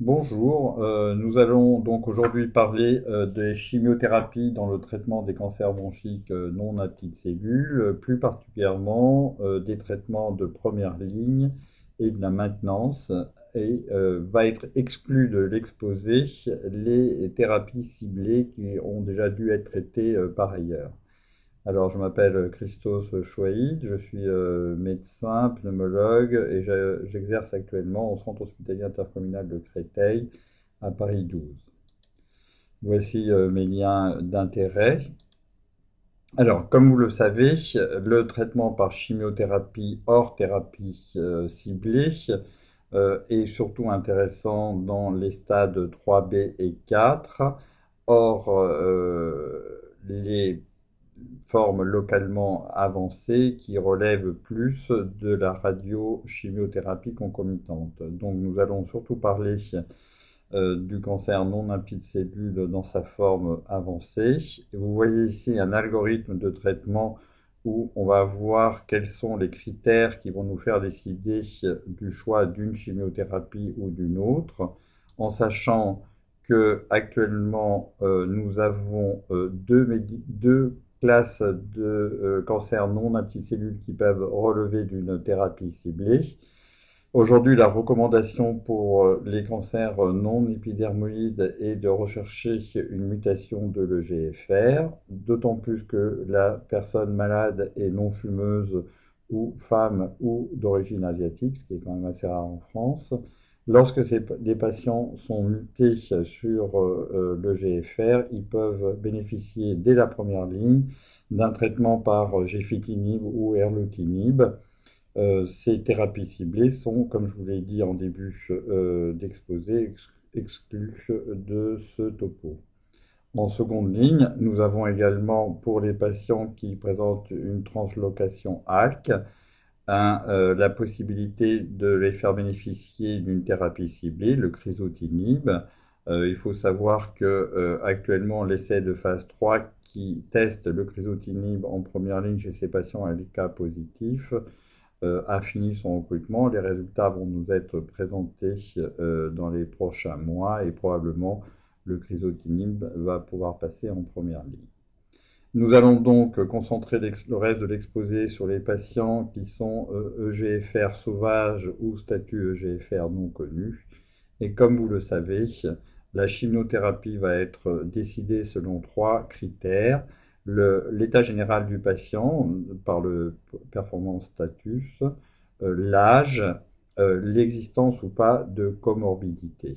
Bonjour, euh, nous allons donc aujourd'hui parler euh, des chimiothérapies dans le traitement des cancers bronchiques euh, non à cellules, plus particulièrement des traitements de première ligne et de la maintenance, et va être exclu de l'exposé les thérapies ciblées qui ont déjà dû être traitées par ailleurs. Alors, je m'appelle Christos Chouaïd, je suis euh, médecin, pneumologue et j'exerce actuellement au Centre hospitalier intercommunal de Créteil à Paris 12. Voici euh, mes liens d'intérêt. Alors, comme vous le savez, le traitement par chimiothérapie hors thérapie euh, ciblée est surtout intéressant dans les stades 3B et 4. Or, les forme localement avancée qui relève plus de la radiochimiothérapie concomitante. Donc nous allons surtout parler euh, du cancer non limpide cellule dans sa forme avancée. Vous voyez ici un algorithme de traitement où on va voir quels sont les critères qui vont nous faire décider du choix d'une chimiothérapie ou d'une autre, en sachant que actuellement euh, nous avons euh, deux, deux classes de euh, cancers non cellules qui peuvent relever d'une thérapie ciblée. Aujourd'hui, la recommandation pour euh, les cancers non épidermoïdes est de rechercher une mutation de l'EGFR, d'autant plus que la personne malade est non fumeuse ou femme ou d'origine asiatique, ce qui est quand même assez rare en France. Lorsque ces, les patients sont mutés sur euh, euh, le GFR, ils peuvent bénéficier dès la première ligne d'un traitement par gefitinib ou erlotinib. Euh, ces thérapies ciblées sont, comme je vous l'ai dit en début d'exposé, exclues de ce topo. En seconde ligne, nous avons également pour les patients qui présentent une translocation ALK, euh, la possibilité de les faire bénéficier d'une thérapie ciblée, le chrysotinib. Euh, il faut savoir que euh, l'essai de phase 3 qui teste le chrysotinib en première ligne chez ces patients à cas positifs a fini son recrutement. Les résultats vont nous être présentés dans les prochains mois et probablement le chrysotinib va pouvoir passer en première ligne. Nous allons donc concentrer le reste de l'exposé sur les patients qui sont EGFR euh, e sauvages ou statut EGFR non connu. Et comme vous le savez, la chimiothérapie va être décidée selon trois critères. L'état général du patient par le performance status, euh, l'âge, euh, l'existence ou pas de comorbidité.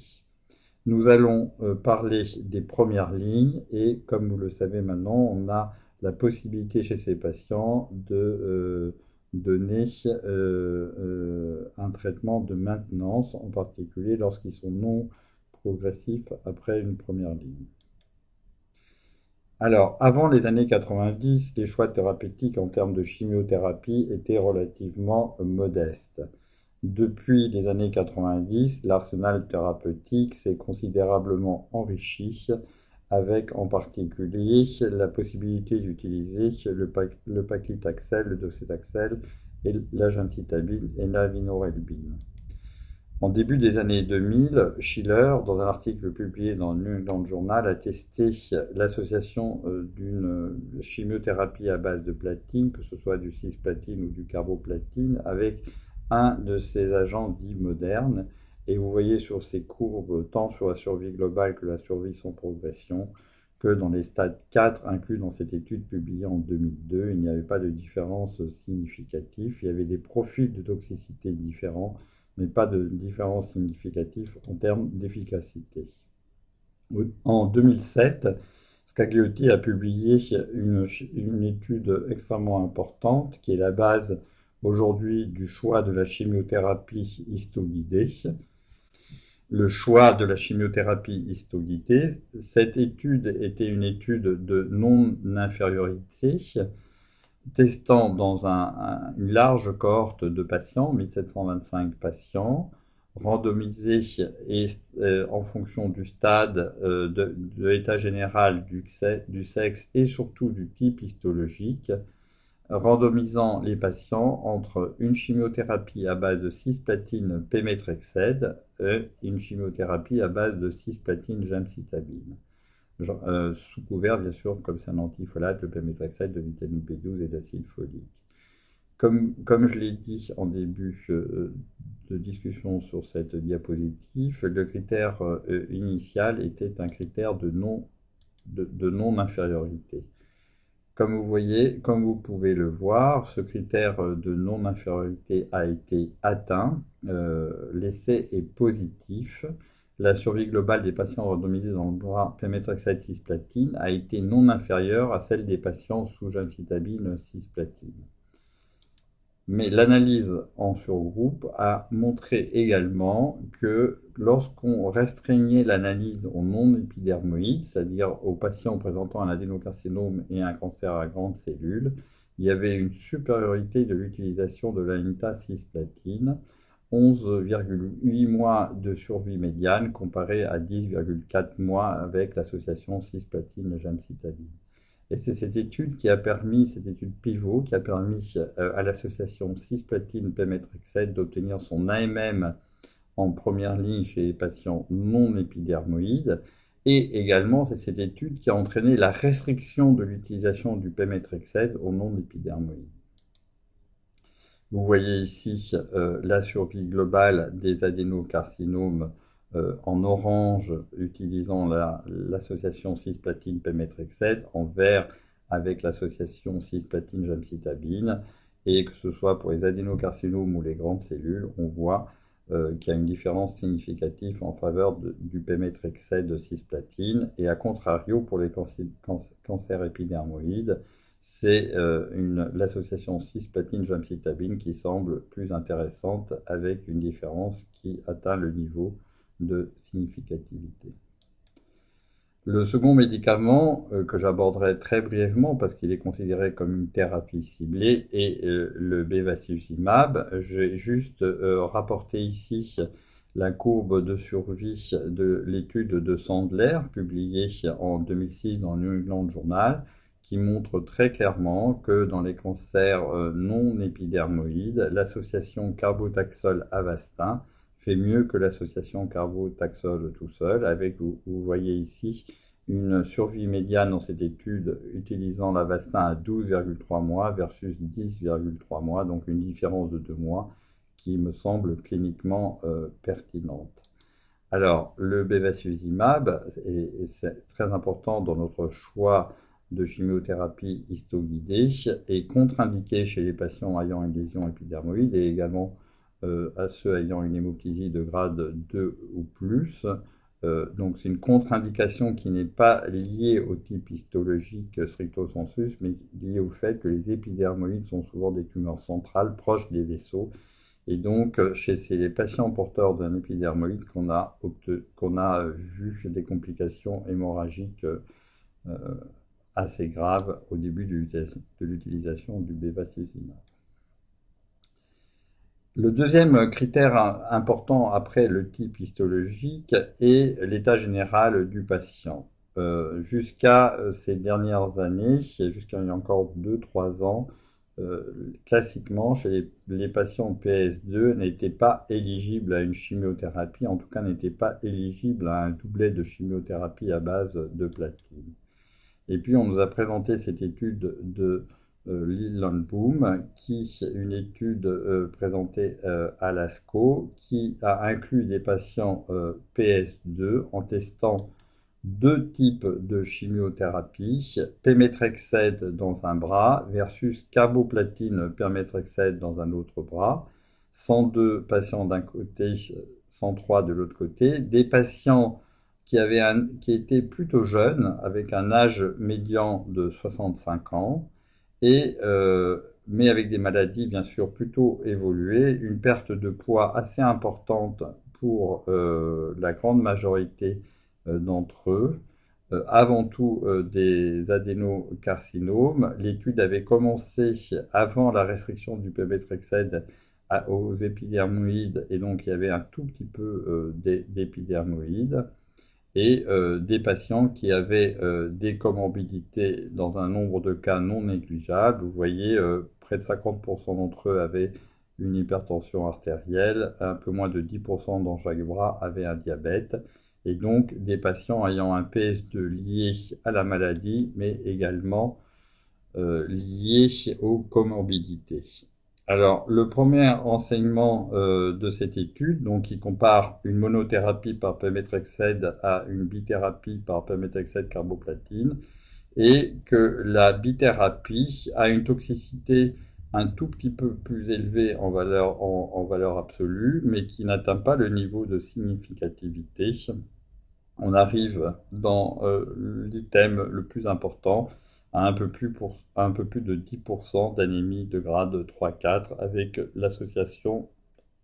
Nous allons euh, parler des premières lignes et comme vous le savez maintenant, on a la possibilité chez ces patients de euh, donner euh, un traitement de maintenance, en particulier lorsqu'ils sont non progressifs après une première ligne. Alors, avant les années 90, les choix thérapeutiques en termes de chimiothérapie étaient relativement modestes. Depuis les années 90, l'arsenal thérapeutique s'est considérablement enrichi avec en particulier la possibilité d'utiliser le, le paclitaxel, le docetaxel et l'agentitabine et la vinorelbine. En début des années 2000, Schiller, dans un article publié dans le New Journal, a testé l'association euh, d'une chimiothérapie à base de platine, que ce soit du cisplatine ou du carboplatine, avec un de ces agents dits modernes. Et vous voyez sur ces courbes, tant sur la survie globale que la survie sans progression, que dans les stades 4 inclus dans cette étude publiée en 2002, il n'y avait pas de différence significative. Il y avait des profils de toxicité différents, mais pas de différence significative en termes d'efficacité. En 2007, Scagliotti a publié une, une, étude extrêmement importante qui est la base aujourd'hui du choix de la chimiothérapie histoguidée. Le choix de la chimiothérapie histoguidée, cette étude était une étude de non-infériorité, testant dans une large cohorte de patients, 1725 patients, randomisés et, euh, en fonction du stade euh, de, l'état général du, du, sexe et surtout du type histologique, randomisant les patients entre une chimiothérapie à base de cisplatine pémétrexède et une chimiothérapie à base de cisplatine gemcitabine. Euh, sous couvert, bien sûr, comme c'est un antifolate, de pémétrexède, de vitamine B12 et d'acide folique. Comme, je l'ai dit en début euh, de discussion sur cette diapositive, le critère euh, initial était un critère de non, de, de non infériorité. Comme vous pouvez le voir, ce critère de non-infériorité a été atteint. Euh, L'essai est positif. La survie globale des patients randomisés dans le bras pemetrexate cisplatine a été non inférieure à celle des patients sous gemcitabine cisplatine. Mais l'analyse en surgroupe a montré également que lorsqu'on restreignait l'analyse aux non-épidermoïdes, c'est-à-dire aux patients présentant un adénocarcinome et un cancer à grandes cellules, il y avait une supériorité de l'utilisation de l'anita cisplatine, 11,8 mois de survie médiane comparé à 10,4 mois avec l'association cisplatine-gemcitabine. Et c'est cette étude qui a permis, cette étude pivot, qui a permis euh, à l'association cisplatine pemetrexed d'obtenir son AMM en première ligne chez les patients non épidermoïdes. Et également, c'est cette étude qui a entraîné la restriction de l'utilisation du pemetrexed aux non épidermoïdes. Vous voyez ici euh, la survie globale des adénocarcinomes euh, en orange utilisant l'association cisplatine pemetrexed, en vert avec l'association cisplatine gemcitabine, et que ce soit pour les adénocarcinomes ou les grandes cellules, on voit euh, qu'il y a une différence significative en faveur du pemetrexed de cisplatine, et à contrario pour les cancers épidermoïdes, c'est euh, l'association cisplatine gemcitabine qui semble plus intéressante avec une différence qui atteint le niveau de significativité. Le second médicament euh, que j'aborderai très brièvement parce qu'il est considéré comme une thérapie ciblée est euh, le bevacizumab. J'ai juste euh, rapporté ici la courbe de survie de l'étude de Sandler publiée en 2006 dans le New England Journal qui montre très clairement que dans les cancers non épidermoïdes, l'association carbotaxol-avastin fait mieux que l'association carbo-taxol tout seul, avec, vous, voyez ici, une survie médiane dans cette étude utilisant l'Avastin à 12,3 mois versus 10,3 mois, donc une différence de 2 mois qui me semble cliniquement euh, pertinente. Alors, le bevacizumab est, très important dans notre choix de chimiothérapie histoguidée et contre-indiqué chez les patients ayant une lésion épidermoïde et également à ceux ayant une hémoptysie de grade 2 ou plus. Euh, donc c'est une contre-indication qui n'est pas liée au type histologique stricto sensus, mais liée au fait que les épidermoïdes sont souvent des tumeurs centrales proches des vaisseaux. Et donc, chez ces patients porteurs d'un épidermoïde, qu'on a, qu'on a vu des complications hémorragiques euh, assez graves au début de l'utilisation du bevacizumab. Le deuxième critère important après le type histologique est l'état général du patient. Euh, jusqu'à euh, ces dernières années, jusqu'à il y a encore 2-3 ans, euh, classiquement, chez les, patients PS2 n'étaient pas éligibles à une chimiothérapie, en tout cas n'étaient pas éligibles à un doublet de chimiothérapie à base de platine. Et puis on nous a présenté cette étude de euh, Boom, qui une étude euh, présentée euh, à l'ASCO, qui a inclus des patients euh, PS2 en testant deux types de chimiothérapie, pemetrexed dans un bras versus carboplatine permetrexed dans un autre bras, 102 patients d'un côté, 103 de l'autre côté, des patients qui étaient plutôt jeunes, avec un âge médian de 65 ans, euh, mais avec des maladies bien sûr plutôt évoluées, une perte de poids assez importante pour euh, la grande majorité euh, d'entre eux, avant tout des adénocarcinomes. L'étude avait commencé avant la restriction du pemetrexed aux épidermoïdes et donc il y avait un tout petit peu d'épidermoïdes. Et euh, des patients qui avaient euh, des comorbidités dans un nombre de cas non négligeable. Vous voyez, euh, près de 50% d'entre eux avaient une hypertension artérielle, un peu moins de 10% dans chaque bras avaient un diabète, et donc des patients ayant un PS2 lié à la maladie, mais également lié aux comorbidités. Alors, le premier enseignement euh, de cette étude, donc, qui compare une monothérapie par pemetrexed à une bithérapie par pemetrexed carboplatine, est que la bithérapie a une toxicité un tout petit peu plus élevée en valeur, en, valeur absolue, mais qui n'atteint pas le niveau de significativité. On arrive dans euh, l'item le plus important, un peu plus, de 10% d'anémie de grade 3-4 avec l'association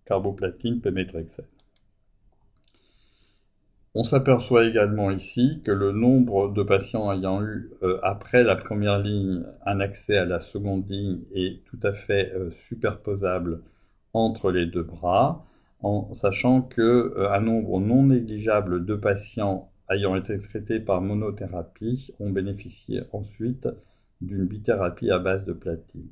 carboplatine pemetrexed. On s'aperçoit également ici que le nombre de patients ayant eu, euh, après la première ligne, un accès à la seconde ligne est tout à fait euh, superposable entre les deux bras, en sachant qu'un euh, nombre non négligeable de patients ayant été traités par monothérapie ont bénéficié ensuite d'une bithérapie à base de platine.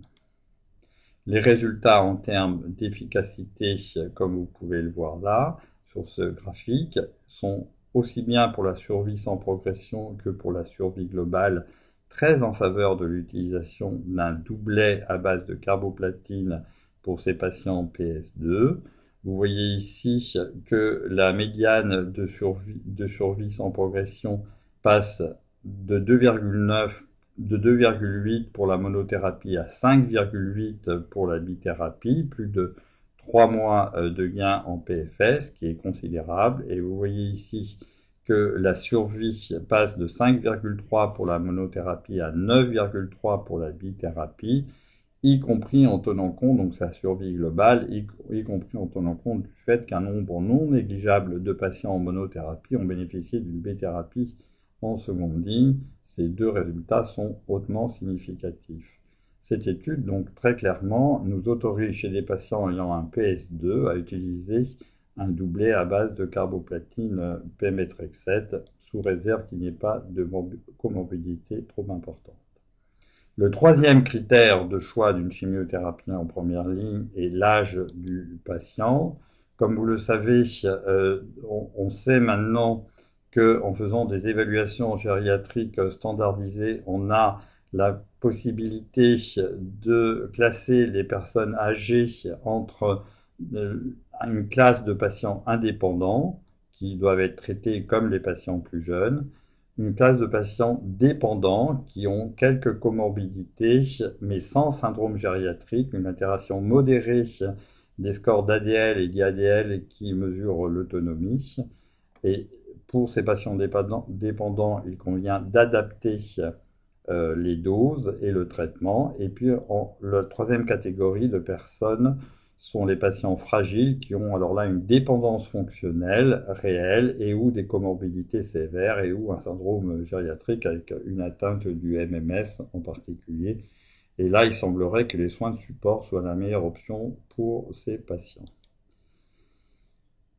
Les résultats en termes d'efficacité, comme vous pouvez le voir là, sur ce graphique, sont aussi bien pour la survie sans progression que pour la survie globale très en faveur de l'utilisation d'un doublet à base de carboplatine pour ces patients PS2. Vous voyez ici que la médiane de survie, de survie sans progression passe de 2,9 de 2,8 pour la monothérapie à 5,8 pour la bithérapie, plus de 3 mois euh, de gain en PFS, qui est considérable. Et vous voyez ici que la survie passe de 5,3 pour la monothérapie à 9,3 pour la bithérapie y compris en tenant compte, donc sa survie globale, y, compris en tenant compte du fait qu'un nombre non négligeable de patients en monothérapie ont bénéficié d'une B-thérapie en seconde ligne. Ces deux résultats sont hautement significatifs. Cette étude, donc très clairement, nous autorise chez des patients ayant un PS2 à utiliser un doublé à base de carboplatine P-métrexate sous réserve qu'il n'y ait pas de comorbidité trop importante. Le troisième critère de choix d'une chimiothérapie en première ligne est l'âge du patient. Comme vous le savez, euh, on, sait maintenant qu'en faisant des évaluations gériatriques standardisées, on a la possibilité de classer les personnes âgées entre euh, une classe de patients indépendants qui doivent être traités comme les patients plus jeunes une classe de patients dépendants qui ont quelques comorbidités, mais sans syndrome gériatrique, une altération modérée des scores d'ADL et d'IADL qui mesurent l'autonomie. Et pour ces patients dépendants, il convient d'adapter euh, les doses et le traitement. Et puis, la troisième catégorie de personnes sont les patients fragiles qui ont alors là une dépendance fonctionnelle réelle et ou des comorbidités sévères et ou un syndrome gériatrique avec une atteinte du MMS en particulier. Et là, il semblerait que les soins de support soient la meilleure option pour ces patients.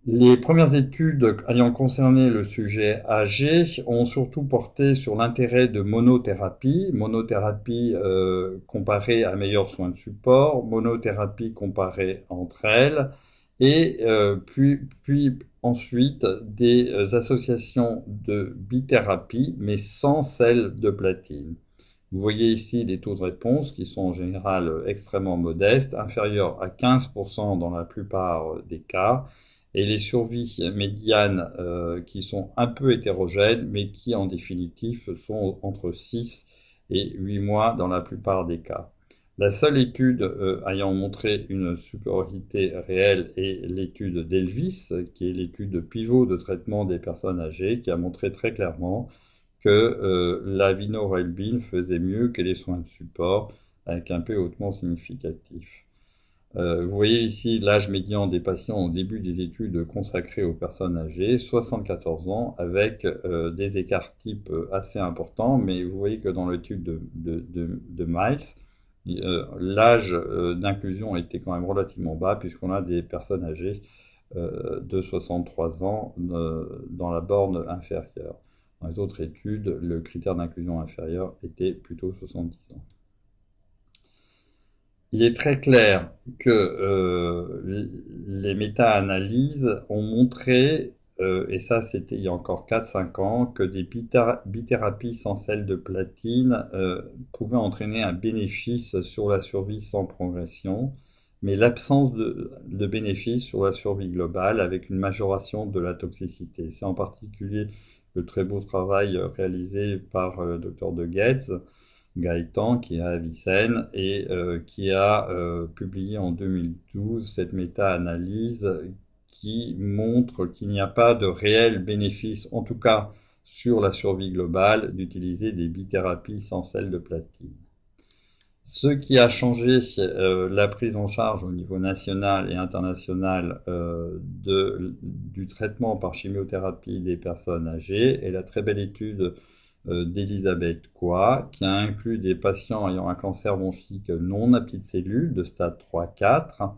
Les premières études ayant concerné le sujet âgé ont surtout porté sur l'intérêt de monothérapie, monothérapie euh, comparée à meilleurs soins de support, monothérapie comparée entre elles, et euh, puis, puis ensuite des associations de bithérapie, mais sans celle de platine. Vous voyez ici les taux de réponse qui sont en général extrêmement modestes, inférieurs à 15% dans la plupart des cas, et les survies médianes euh, qui sont un peu hétérogènes, mais qui en définitive sont entre 6 et 8 mois dans la plupart des cas. La seule étude euh, ayant montré une supériorité réelle est l'étude d'Elvis, qui est l'étude pivot de traitement des personnes âgées, qui a montré très clairement que euh, la vinorelbine faisait mieux que les soins de support, avec un P hautement significatif. Euh, vous voyez ici l'âge médian des patients au début des études consacrées aux personnes âgées, 74 ans, avec euh, des écarts types assez importants, mais vous voyez que dans l'étude de, de, Miles, euh, l'âge d'inclusion était quand même relativement bas, puisqu'on a des personnes âgées de 63 ans dans la borne inférieure. Dans les autres études, le critère d'inclusion inférieur était plutôt 70 ans. Il est très clair que euh, les méta-analyses ont montré, euh, et ça c'était il y a encore 4-5 ans, que des bithérapies sans sel de platine euh, pouvaient entraîner un bénéfice sur la survie sans progression, mais l'absence de, bénéfice sur la survie globale avec une majoration de la toxicité. C'est en particulier le très beau travail réalisé par le docteur De Getz, Gaëtan, qui est à Avicenne, et euh, qui a publié en 2012 cette méta-analyse qui montre qu'il n'y a pas de réel bénéfice, en tout cas sur la survie globale, d'utiliser des bithérapies sans sel de platine. Ce qui a changé euh, la prise en charge au niveau national et international euh, du traitement par chimiothérapie des personnes âgées est la très belle étude euh, d'Elisabeth Quoi, qui a inclus des patients ayant un cancer bronchique non à petites cellules de stade 3-4,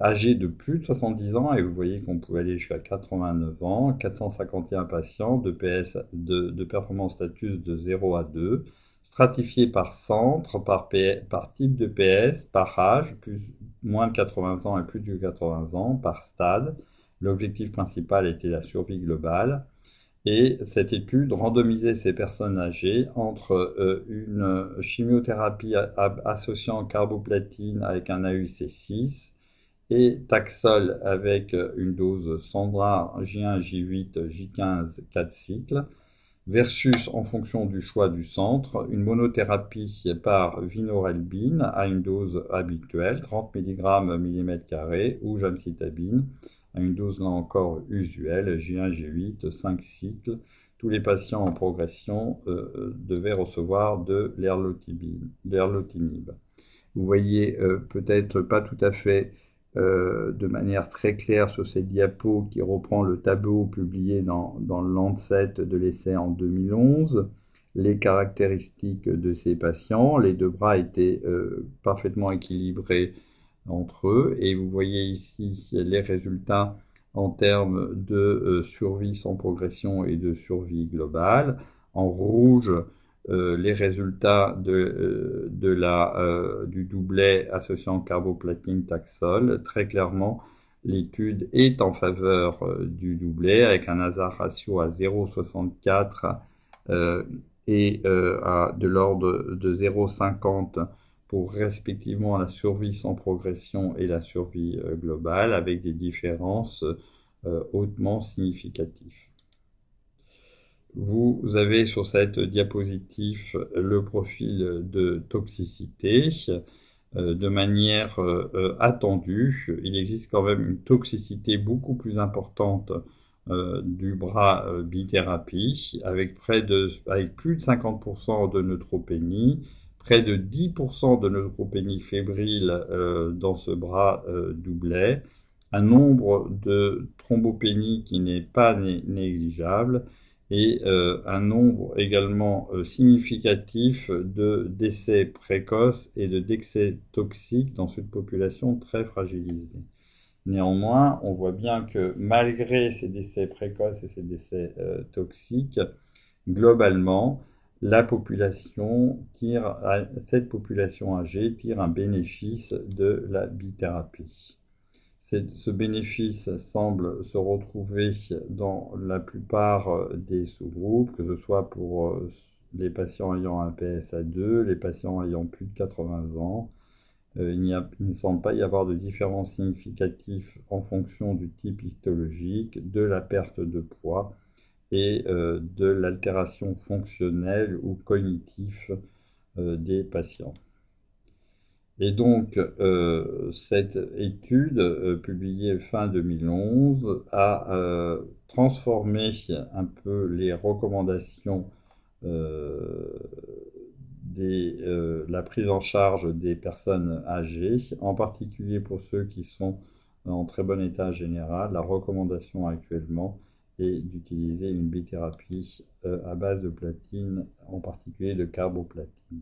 âgés de plus de 70 ans, et vous voyez qu'on pouvait aller jusqu'à 89 ans, 451 patients de, PS, de, de performance status de 0 à 2, stratifiés par centre, par, par type de PS, par âge, moins de 80 ans et plus de 80 ans, par stade. L'objectif principal était la survie globale. Et cette étude randomisait ces personnes âgées entre euh, une chimiothérapie associant carboplatine avec un AUC6 et Taxol avec une dose Sandra J1, J8, J15, 4 cycles versus en fonction du choix du centre, une monothérapie par vinorelbine à une dose habituelle, 30 mg mm2, ou gemcitabine à une dose là encore usuelle, J1, G8, 5 cycles. Tous les patients en progression euh, devaient recevoir de l'erlotinib. Vous voyez euh, peut-être pas tout à fait euh, de manière très claire sur cette diapo qui reprend le tableau publié dans, dans Lancet de l'essai en 2011, les caractéristiques de ces patients. Les deux bras étaient euh, parfaitement équilibrés entre eux et vous voyez ici les résultats en termes de euh, survie sans progression et de survie globale. En rouge, euh, les résultats de, euh, de la, du doublet associant carboplatine taxol. Très clairement, l'étude est en faveur du doublet avec un hasard ratio à 0,64 et à de l'ordre de 0,50 respectivement la survie sans progression et la survie globale avec des différences hautement significatives. Vous avez sur cette diapositive le profil de toxicité euh, de manière euh, attendue. Il existe quand même une toxicité beaucoup plus importante euh, du bras bithérapie avec, près de, avec plus de 50% de neutropénie, près de 10% de neutropénie fébrile dans ce bras doublet, un nombre de thrombopénies qui n'est pas négligeable et euh, un nombre également euh, significatif de décès précoces et de décès toxiques dans cette population très fragilisée. Néanmoins, on voit bien que malgré ces décès précoces et ces décès euh, toxiques, globalement, la population cette population âgée tire un bénéfice de la bithérapie ce bénéfice semble se retrouver dans la plupart euh, des sous-groupes, que ce soit pour euh, les patients ayant un PSA2, les patients ayant plus de 80 ans. Euh, il, ne semble pas y avoir de différence significative en fonction du type histologique, de la perte de poids et de l'altération fonctionnelle ou cognitive des patients. Et donc, euh, cette étude, euh, publiée fin 2011, a euh, transformé un peu les recommandations de la prise en charge des personnes âgées, en particulier pour ceux qui sont en très bon état général. La recommandation actuellement d'utiliser une bithérapie à base de platine, en particulier de carboplatine.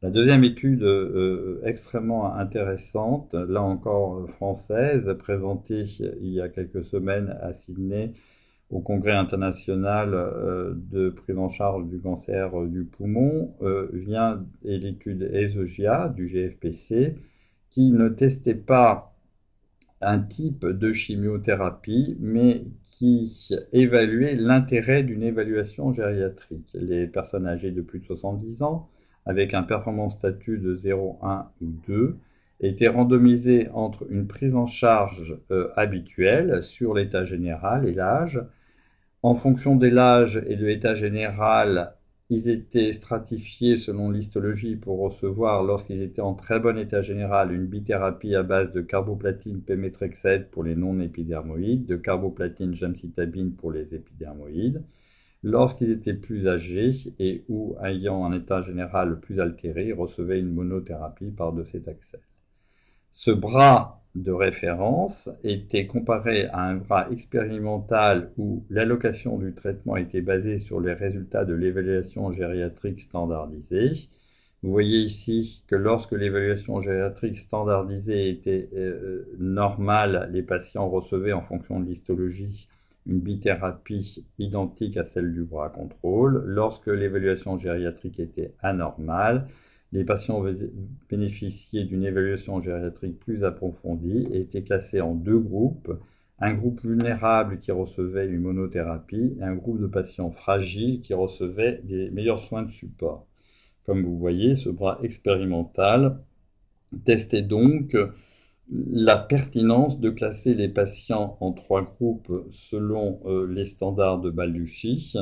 La deuxième étude euh, extrêmement intéressante, là encore française, présentée il y a quelques semaines à Sydney au Congrès international euh, de prise en charge du cancer du poumon, euh, vient et l'étude ESOGIA du GFPC, qui ne testait pas un type de chimiothérapie, mais qui évaluait l'intérêt d'une évaluation gériatrique. Les personnes âgées de plus de 70 ans avec un performance statut de 0, 1 ou 2 était randomisé entre une prise en charge euh, habituelle sur l'état général et l'âge. En fonction de l'âge et de l'état général, ils étaient stratifiés selon l'histologie pour recevoir, lorsqu'ils étaient en très bon état général, une bithérapie à base de carboplatine pémétrexède pour les non-épidermoïdes, de carboplatine gemcitabine pour les épidermoïdes. Lorsqu'ils étaient plus âgés et ou ayant un état général plus altéré, ils recevaient une monothérapie par de cet accès. Ce bras de référence était comparé à un bras expérimental où l'allocation du traitement était basée sur les résultats de l'évaluation gériatrique standardisée. Vous voyez ici que lorsque l'évaluation gériatrique standardisée était euh, normale, les patients recevaient en fonction de l'histologie une bithérapie identique à celle du bras contrôle. Lorsque l'évaluation gériatrique était anormale, les patients bénéficiaient d'une évaluation gériatrique plus approfondie et étaient classés en deux groupes. Un groupe vulnérable qui recevait une monothérapie et un groupe de patients fragiles qui recevaient des meilleurs soins de support. Comme vous voyez, ce bras expérimental testait donc la pertinence de classer les patients en trois groupes selon euh, les standards de Balducci.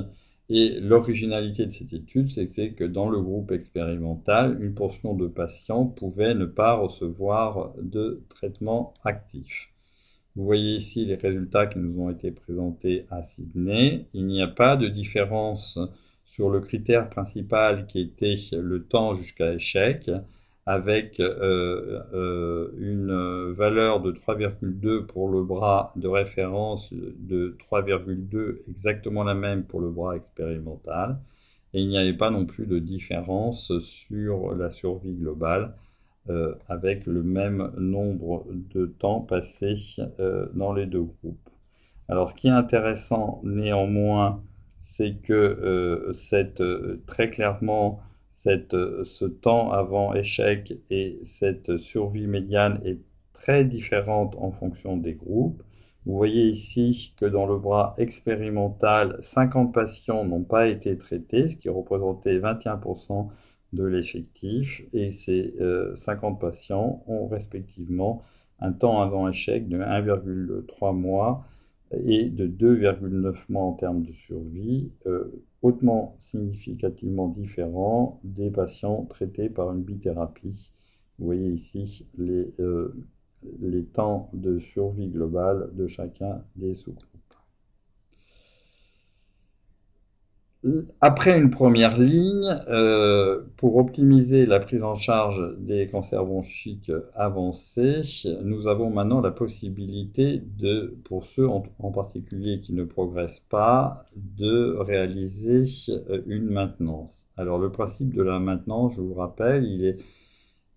Et l'originalité de cette étude, c'était que dans le groupe expérimental, une portion de patients pouvait ne pas recevoir de traitement actif. Vous voyez ici les résultats qui nous ont été présentés à Sydney. Il n'y a pas de différence sur le critère principal qui était le temps jusqu'à échec avec euh, euh, une valeur de 3,2 pour le bras de référence, de 3,2 exactement la même pour le bras expérimental. Et il n'y avait pas non plus de différence sur la survie globale euh, avec le même nombre de temps passé dans les deux groupes. Alors ce qui est intéressant néanmoins, c'est que cette, très clairement euh, ce temps avant échec et cette survie médiane est très différente en fonction des groupes. Vous voyez ici que dans le bras expérimental, 50 patients n'ont pas été traités, ce qui représentait 21% de l'effectif, et ces 50 euh, patients ont respectivement un temps avant échec de 1,3 mois et de 2,9 mois en termes de survie, euh, hautement significativement différent des patients traités par une bithérapie. Vous voyez ici les, euh, les temps de survie globale de chacun des sous-groupes. Après une première ligne, euh, pour optimiser la prise en charge des cancers bronchiques avancés, nous avons maintenant la possibilité de, pour ceux en, particulier qui ne progressent pas, de réaliser euh, une maintenance. Alors le principe de la maintenance, je vous rappelle, il est,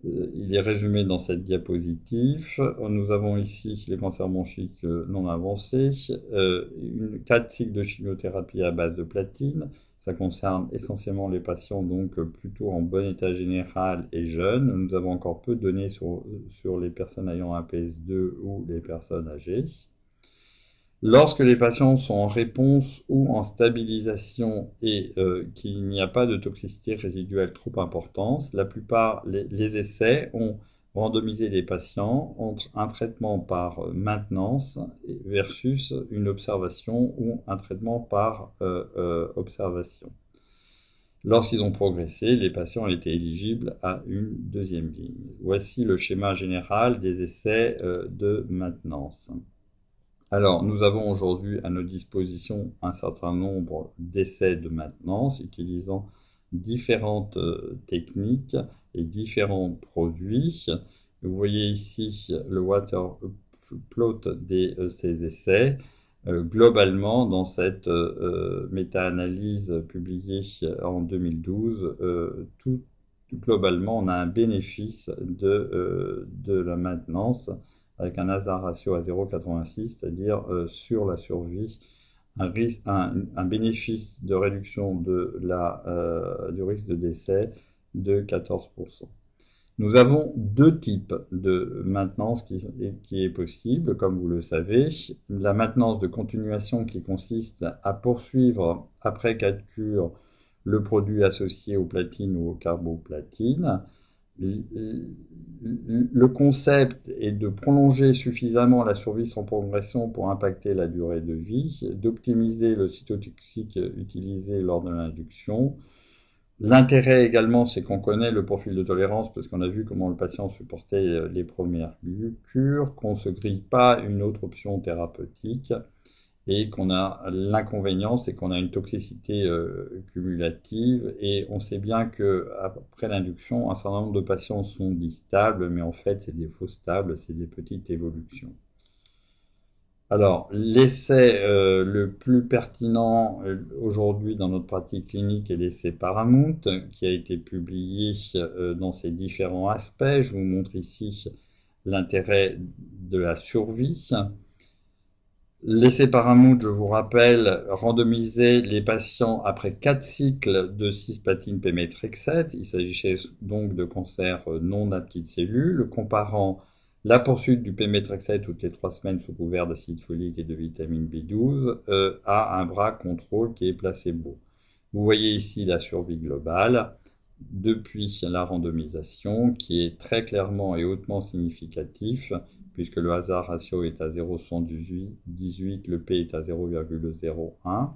il est résumé dans cette diapositive. Nous avons ici les cancers bronchiques non avancés, une, quatre cycles de chimiothérapie à base de platine, ça concerne essentiellement les patients donc plutôt en bon état général et jeunes. Nous avons encore peu de données sur, sur les personnes ayant un PS2 ou les personnes âgées. Lorsque les patients sont en réponse ou en stabilisation et euh, qu'il n'y a pas de toxicité résiduelle trop importante, la plupart les essais ont randomiser les patients entre un traitement par maintenance versus une observation ou un traitement par euh, euh, observation. Lorsqu'ils ont progressé, les patients étaient éligibles à une deuxième ligne. Voici le schéma général des essais euh, de maintenance. Alors, nous avons aujourd'hui à notre disposition un certain nombre d'essais de maintenance utilisant différentes techniques et différents produits. Vous voyez ici le water plot de euh, ces essais. Euh, globalement, dans cette euh, méta-analyse publiée en 2012, toutes globalement, on a un bénéfice de la maintenance avec un hasard ratio à 0,86, c'est-à-dire sur la survie, un, bénéfice de réduction de la, du risque de décès de 14%. Nous avons deux types de maintenance qui, est possible, comme vous le savez. La maintenance de continuation qui consiste à poursuivre après cures le produit associé au platine ou au carboplatine. Le concept est de prolonger suffisamment la survie sans progression pour impacter la durée de vie, d'optimiser le cytotoxique utilisé lors de l'induction, L'intérêt également, c'est qu'on connaît le profil de tolérance parce qu'on a vu comment le patient supportait euh, les premières cures, qu'on ne se grille pas une autre option thérapeutique et qu'on a l'inconvénient, c'est qu'on a une toxicité euh, cumulative et on sait bien que après l'induction, un certain nombre de patients sont dits stables, mais en fait, c'est des faux stables, c'est des petites évolutions. Alors, l'essai euh, le plus pertinent euh, aujourd'hui dans notre pratique clinique est l'essai Paramount, qui a été publié dans ses différents aspects. Je vous montre ici l'intérêt de la survie. L'essai Paramount, je vous rappelle, randomisait les patients après 4 cycles de cispatine pémétrexate. Il s'agissait donc de cancers non à petites cellules, comparant la poursuite du pémétrexate toutes les trois semaines sous couvert d'acide folique et de vitamine B12 euh, a un bras contrôle qui est placebo. Vous voyez ici la survie globale depuis la randomisation qui est très clairement et hautement significatif puisque le hasard ratio est à 0,118, le P est à 0,01,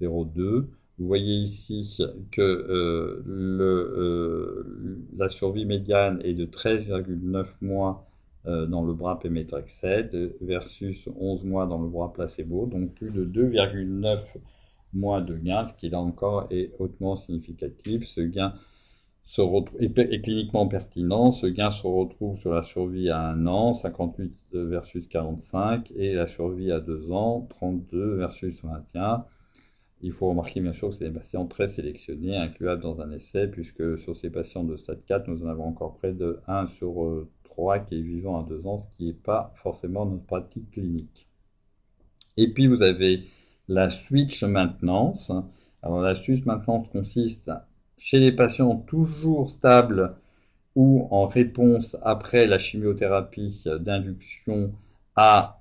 0,2. Vous voyez ici que euh, euh, la survie médiane est de 13,9 mois euh, dans le bras Pemetrexed versus 11 mois dans le bras placebo, donc plus de 2,9 mois de gain, ce qui là encore est hautement significatif. Ce gain se est, cliniquement pertinent. Ce gain se retrouve sur la survie à 1 an, 58 versus 45, et la survie à 2 ans, 32 versus 21. Il faut remarquer bien sûr que c'est des patients très sélectionnés, incluables dans un essai, puisque sur ces patients de stade 4, nous en avons encore près de 1 sur qui est vivant à deux ans, ce qui n'est pas forcément notre pratique clinique. Et puis vous avez la switch maintenance. Alors la switch maintenance consiste chez les patients toujours stables ou en réponse après la chimiothérapie d'induction à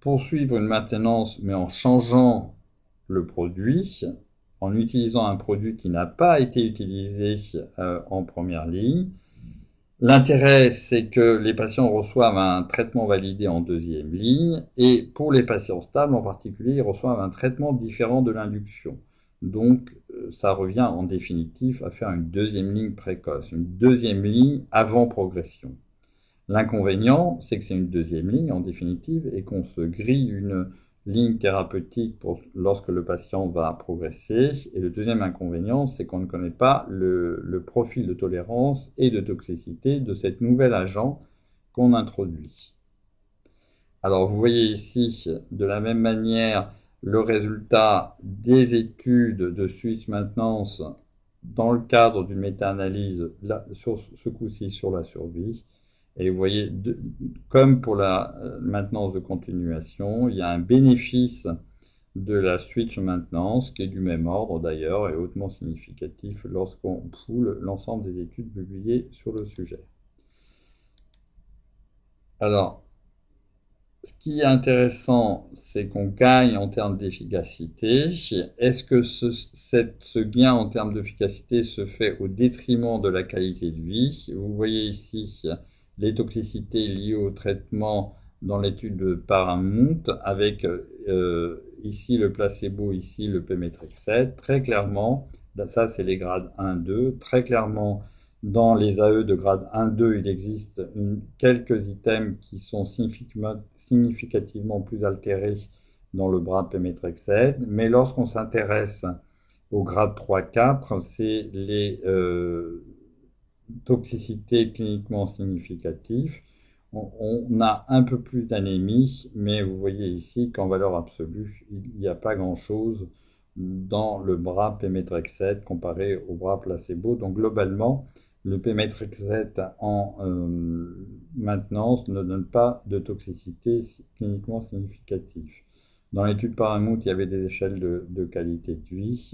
poursuivre une maintenance mais en changeant le produit, en utilisant un produit qui n'a pas été utilisé euh, en première ligne L'intérêt, c'est que les patients reçoivent un traitement validé en deuxième ligne et pour les patients stables en particulier, ils reçoivent un traitement différent de l'induction. Donc, euh, ça revient en définitive à faire une deuxième ligne précoce, une deuxième ligne avant progression. L'inconvénient, c'est que c'est une deuxième ligne en définitive et qu'on se grille une ligne thérapeutique lorsque le patient va progresser. Et le deuxième inconvénient, c'est qu'on ne connaît pas le, profil de tolérance et de toxicité de cet nouvel agent qu'on introduit. Alors vous voyez ici de la même manière le résultat des études de Suisse maintenance dans le cadre d'une méta-analyse, sur ce coup-ci sur la survie. Et vous voyez, comme pour la euh, maintenance de continuation, il y a un bénéfice de la switch maintenance qui est du même ordre d'ailleurs et hautement significatif lorsqu'on poule l'ensemble des études publiées sur le sujet. Alors, ce qui est intéressant, c'est qu'on gagne en termes d'efficacité. Est-ce que ce, gain en termes d'efficacité se fait au détriment de la qualité de vie? Vous voyez ici les toxicités liées au traitement dans l'étude de Paramount avec euh, ici le placebo, ici le Pemetrexed. Très clairement, ça c'est les grades 1-2. Très clairement, dans les AE de grade 1-2, il existe quelques items qui sont significativement plus altérés dans le bras Pemetrexed. Mais lorsqu'on s'intéresse au grade 3-4, c'est les euh, toxicité cliniquement significative. On, a un peu plus d'anémie, mais vous voyez ici qu'en valeur absolue, il n'y a pas grand-chose dans le bras Pemetrexed comparé au bras placebo. Donc globalement, le Pemetrexed en euh, maintenance ne donne pas de toxicité cliniquement significative. Dans l'étude Paramount, il y avait des échelles de, qualité de vie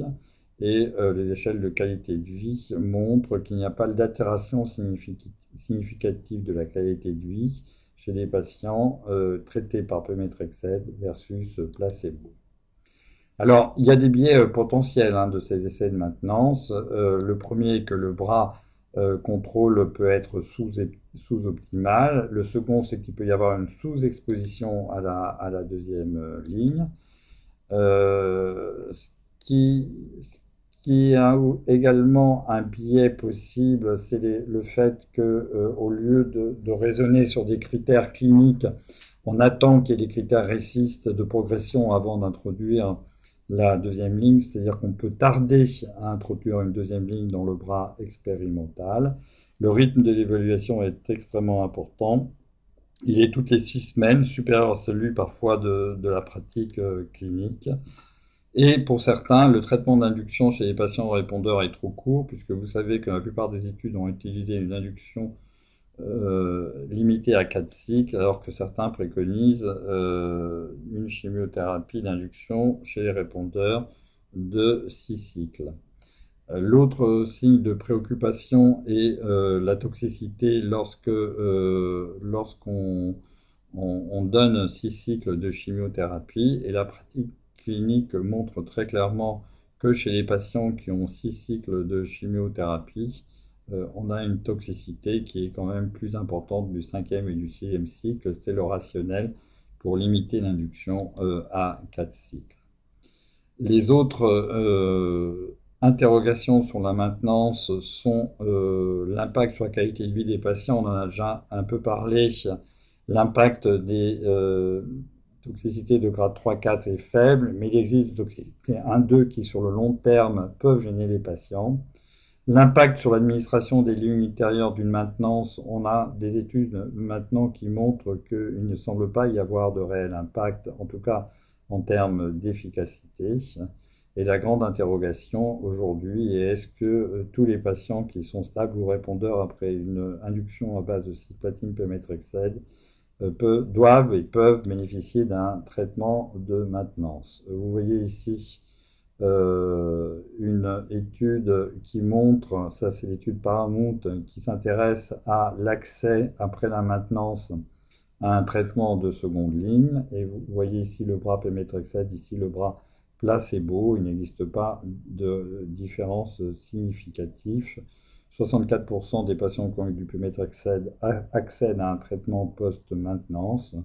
et euh, les échelles de qualité de vie montrent qu'il n'y a pas d'altération significative de la qualité de vie chez les patients euh, traités par Pemetrexed versus placebo. Alors, il y a des biais potentiels hein, de ces essais de maintenance. le premier est que le bras euh, contrôle peut être sous-optimal. le second, c'est qu'il peut y avoir une sous-exposition à la, à la, deuxième euh, ligne. Euh, ce qui, qui a également un biais possible, c'est le fait que au lieu de, de, raisonner sur des critères cliniques, on attend qu'il y ait des critères récistes de progression avant d'introduire la deuxième ligne, c'est-à-dire qu'on peut tarder à introduire une deuxième ligne dans le bras expérimental. Le rythme de l'évaluation est extrêmement important. Il est toutes les six semaines, supérieur à celui parfois de, la pratique euh, clinique. Et pour certains, le traitement d'induction chez les patients répondeurs est trop court, puisque vous savez que la plupart des études ont utilisé une induction euh, limité à 4 cycles, alors que certains préconisent euh, une chimiothérapie d'induction chez les répondeurs de 6 cycles. Euh, l'autre signe de préoccupation est la toxicité lorsque lorsqu'on on, donne 6 cycles de chimiothérapie et la pratique clinique montre très clairement que chez les patients qui ont 6 cycles de chimiothérapie, euh, on a une toxicité qui est quand même plus importante du cinquième et du sixième cycle. C'est le rationnel pour limiter l'induction euh, à quatre cycles. Les autres euh, interrogations sur la maintenance sont l'impact sur la qualité de vie des patients. On en a déjà un peu parlé. L'impact des toxicités de grade 3-4 est faible, mais il existe des toxicités 1-2 qui, sur le long terme, peuvent gêner les patients. L'impact sur l'administration des lignes ultérieures d'une maintenance, on a des études maintenant qui montrent qu'il ne semble pas y avoir de réel impact, en tout cas en termes d'efficacité. Et la grande interrogation aujourd'hui est est-ce que euh, tous les patients qui sont stables ou répondeurs après une induction à base de cisplatine pemetrexed euh, doivent et peuvent bénéficier d'un traitement de maintenance? Vous voyez ici euh, une étude qui montre, ça c'est l'étude Paramount, qui s'intéresse à l'accès après la maintenance à un traitement de seconde ligne. Et vous voyez ici le bras Pemetrexed, ici le bras placebo. Il n'existe pas de différence significative. 64% des patients qui ont eu du Pemetrexed accèdent à un traitement post-maintenance.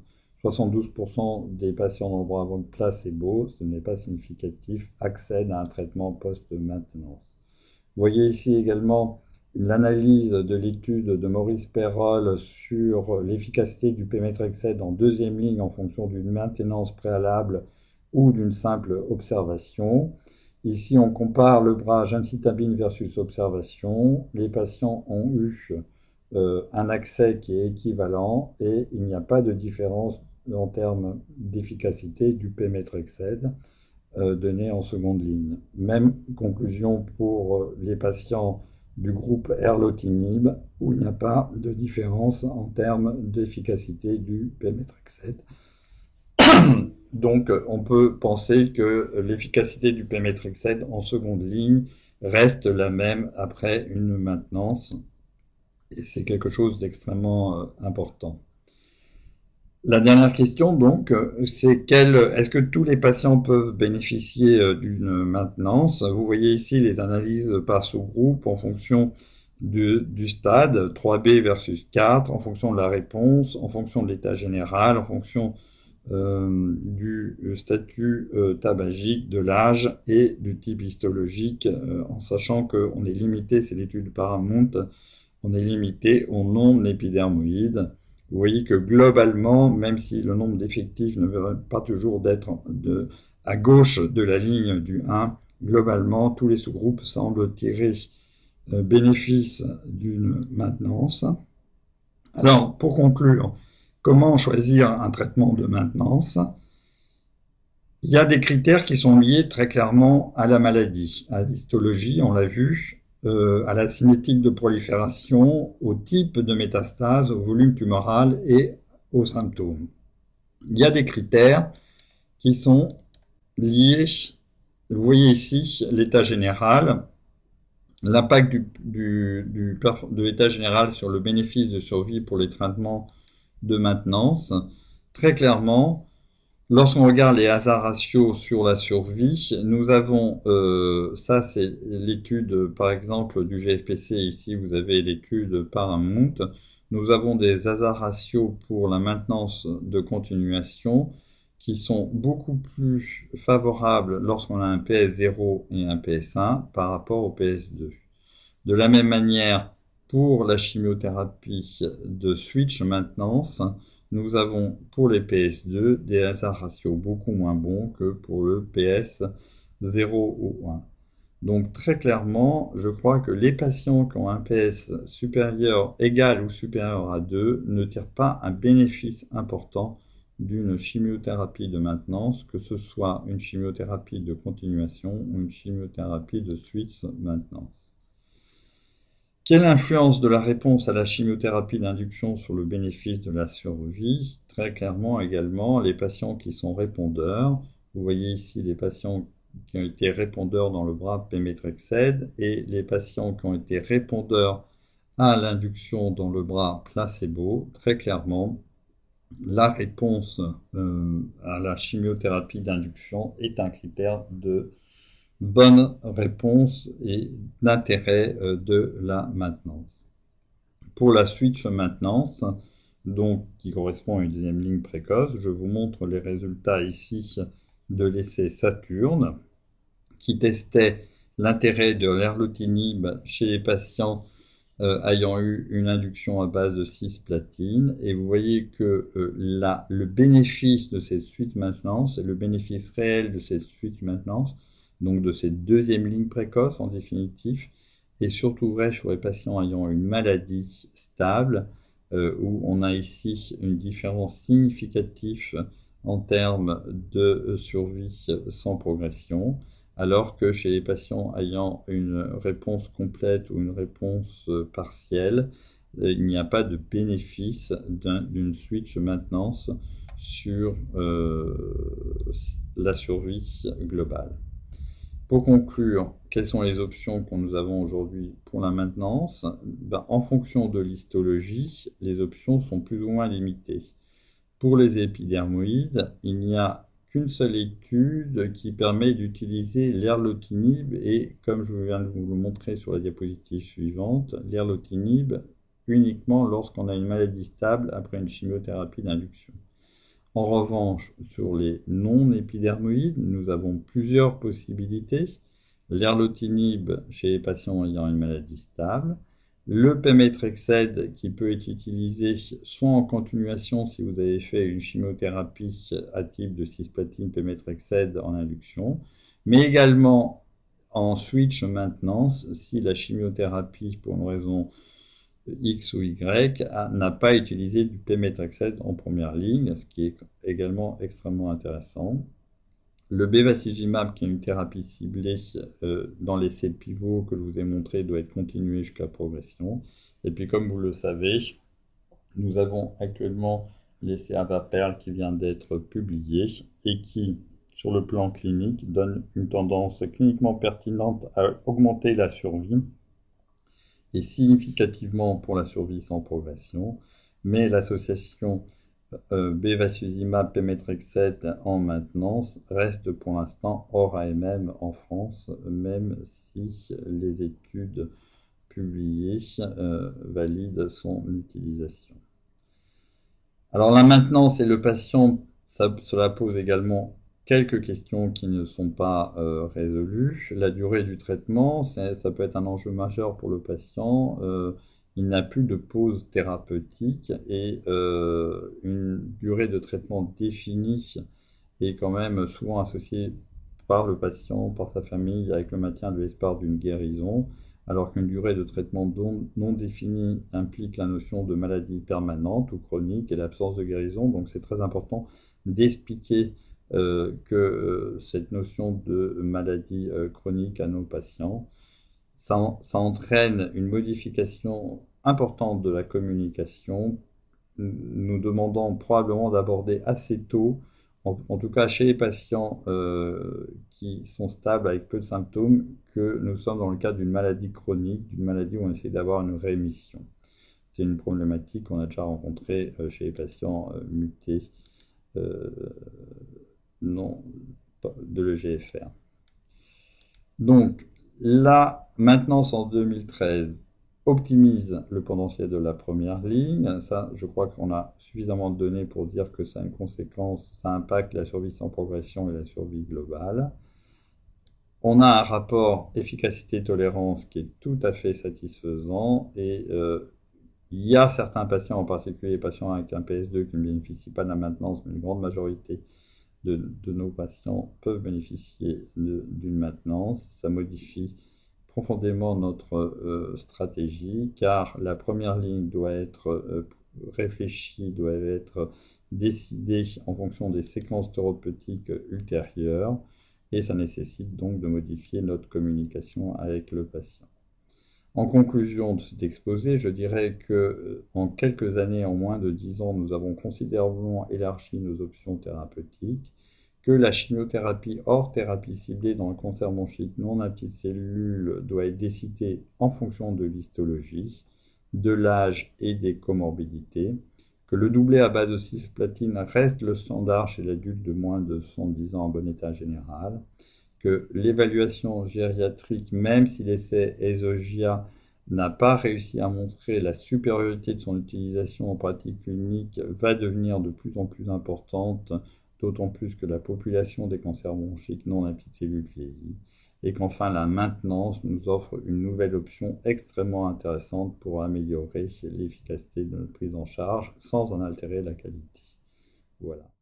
72% des patients bras avant de placebo, ce n'est pas significatif, accèdent à un traitement post-maintenance. Vous voyez ici également l'analyse de l'étude de Maurice Perrol sur l'efficacité du Pemetrexed en deuxième ligne en fonction d'une maintenance préalable ou d'une simple observation. Ici, on compare le bras gemcitabine versus observation. Les patients ont eu euh, un accès qui est équivalent et il n'y a pas de différence en termes d'efficacité du Pemetrexed euh, donné en seconde ligne. Même conclusion pour euh, les patients du groupe erlotinib où il n'y a pas de différence en termes d'efficacité du Pemetrexed. Donc on peut penser que l'efficacité du Pemetrexed en seconde ligne reste la même après une maintenance et c'est quelque chose d'extrêmement euh, important. La dernière question, donc, c'est quel, est-ce que tous les patients peuvent bénéficier euh, d'une maintenance? Vous voyez ici les analyses par sous-groupe en fonction du, stade, 3B versus 4, en fonction de la réponse, en fonction de l'état général, en fonction euh, du statut euh, tabagique, de l'âge et du type histologique, en sachant qu'on est limité, c'est l'étude Paramount, on est limité au non épidermoïde. Vous voyez que globalement, même si le nombre d'effectifs ne veut pas toujours d'être à gauche de la ligne du 1, globalement, tous les sous-groupes semblent tirer euh, bénéfice d'une maintenance. Alors, pour conclure, comment choisir un traitement de maintenance? Il y a des critères qui sont liés très clairement à la maladie, à l'histologie, on l'a vu, à la cinétique de prolifération, au type de métastase, au volume tumoral et aux symptômes. Il y a des critères qui sont liés, vous voyez ici l'état général, l'impact du, de l'état général sur le bénéfice de survie pour les traitements de maintenance. Très clairement, lorsqu'on regarde les hasards ratios sur la survie, nous avons, euh, ça c'est l'étude par exemple du GFPC, ici vous avez l'étude Paramount, nous avons des hasards ratios pour la maintenance de continuation qui sont beaucoup plus favorables lorsqu'on a un PS0 et un PS1 par rapport au PS2. De la même manière, pour la chimiothérapie de switch maintenance, nous avons pour les PS2 des hasards ratios beaucoup moins bons que pour le PS 0 ou 1. Donc très clairement, je crois que les patients qui ont un PS supérieur, égal ou supérieur à 2 ne tirent pas un bénéfice important d'une chimiothérapie de maintenance, que ce soit une chimiothérapie de continuation ou une chimiothérapie de switch maintenance. Quelle influence de la réponse à la chimiothérapie d'induction sur le bénéfice de la survie Très clairement également, les patients qui sont répondeurs, vous voyez ici les patients qui ont été répondeurs dans le bras Pemetrexed et les patients qui ont été répondeurs à l'induction dans le bras placebo, très clairement, la réponse euh, à la chimiothérapie d'induction est un critère de bonne réponse et d'intérêt euh, de la maintenance. Pour la switch maintenance, donc qui correspond à une deuxième ligne précoce, je vous montre les résultats ici de l'essai Saturne qui testait l'intérêt de l'erlotinib chez les patients euh, ayant eu une induction à base de cis-platine. Et vous voyez que euh, le bénéfice de cette suite maintenance, le bénéfice réel de cette suite maintenance, donc de cette deuxième ligne précoce en définitif, est surtout vrai sur les patients ayant une maladie stable, euh, où on a ici une différence significative en termes de survie sans progression alors que chez les patients ayant une réponse complète ou une réponse euh, partielle, euh, il n'y a pas de bénéfice d'une switch maintenance sur la survie globale. Pour conclure, quelles sont les options que nous avons aujourd'hui pour la maintenance? Ben, En fonction de l'histologie, les options sont plus ou moins limitées. Pour les épidermoïdes, il n'y a qu'une seule étude qui permet d'utiliser l'erlotinib et, comme je viens de vous le montrer sur la diapositive suivante, l'erlotinib uniquement lorsqu'on a une maladie stable après une chimiothérapie d'induction. En revanche, sur les non-épidermoïdes, nous avons plusieurs possibilités. L'erlotinib chez les patients ayant une maladie stable, le Pemetrexed qui peut être utilisé soit en continuation si vous avez fait une chimiothérapie à type de cisplatine Pemetrexed en induction, mais également en switch maintenance si la chimiothérapie pour une raison X ou Y n'a pas utilisé du Pemetrexed en première ligne, ce qui est également extrêmement intéressant. Le bevacizumab, qui est une thérapie ciblée euh, dans l'essai pivot que je vous ai montré, doit être continué jusqu'à progression. Et puis, comme vous le savez, nous avons actuellement l'essai Avaperl qui vient d'être publié et qui, sur le plan clinique, donne une tendance cliniquement pertinente à augmenter la survie et significativement pour la survie sans progression. Mais l'association euh, bevacizumab pemetrexed en maintenance reste pour l'instant hors AMM en France, même si les études publiées euh, valident son utilisation. Alors la maintenance et le patient, cela pose également quelques questions qui ne sont pas euh, résolues. La durée du traitement, ça peut être un enjeu majeur pour le patient il n'a plus de pause thérapeutique et euh, une durée de traitement définie est quand même souvent associée par le patient, par sa famille, avec le maintien de l'espoir d'une guérison, alors qu'une durée de traitement non définie implique la notion de maladie permanente ou chronique et l'absence de guérison. Donc c'est très important d'expliquer euh, que euh, cette notion de maladie chronique à nos patients ça, ça entraîne une modification importante de la communication, nous demandant probablement d'aborder assez tôt en, tout cas chez les patients euh, qui sont stables avec peu de symptômes, que nous sommes dans le cadre d'une maladie chronique, d'une maladie où on essaie d'avoir une rémission. C'est une problématique qu'on a déjà rencontrée euh, chez les patients euh, mutés non, de l'EGFR. Donc, la maintenance en 2013 optimise le potentiel de la première ligne. Ça, je crois qu'on a suffisamment de données pour dire que ça a une conséquence, ça impacte la survie sans progression et la survie globale. On a un rapport efficacité-tolérance qui est tout à fait satisfaisant et euh, il y a certains patients, en particulier les patients avec un PS2 qui ne bénéficient pas de la maintenance, mais une grande majorité de, nos patients peuvent bénéficier d'une maintenance. Ça modifie profondément notre euh, stratégie, car la première ligne doit être euh, réfléchie, doit être décidée en fonction des séquences thérapeutiques ultérieures, et ça nécessite donc de modifier notre communication avec le patient. En conclusion de cet exposé, je dirais que euh, en quelques années, en moins de 10 ans, nous avons considérablement élargi nos options thérapeutiques que la chimiothérapie hors thérapie ciblée dans le cancer bronchique non à petites cellules doit être décidée en fonction de l'histologie, de l'âge et des comorbidités, que le doublé à base de cisplatine reste le standard chez l'adulte de moins de 110 ans en bon état général, que l'évaluation gériatrique, même si l'essai ESOGIA n'a pas réussi à montrer la supériorité de son utilisation en pratique clinique, va devenir de plus en plus importante d'autant plus que la population des cancers bronchiques non à cellules vieillit, et qu'enfin la maintenance nous offre une nouvelle option extrêmement intéressante pour améliorer l'efficacité de notre prise en charge sans en altérer la qualité. Voilà.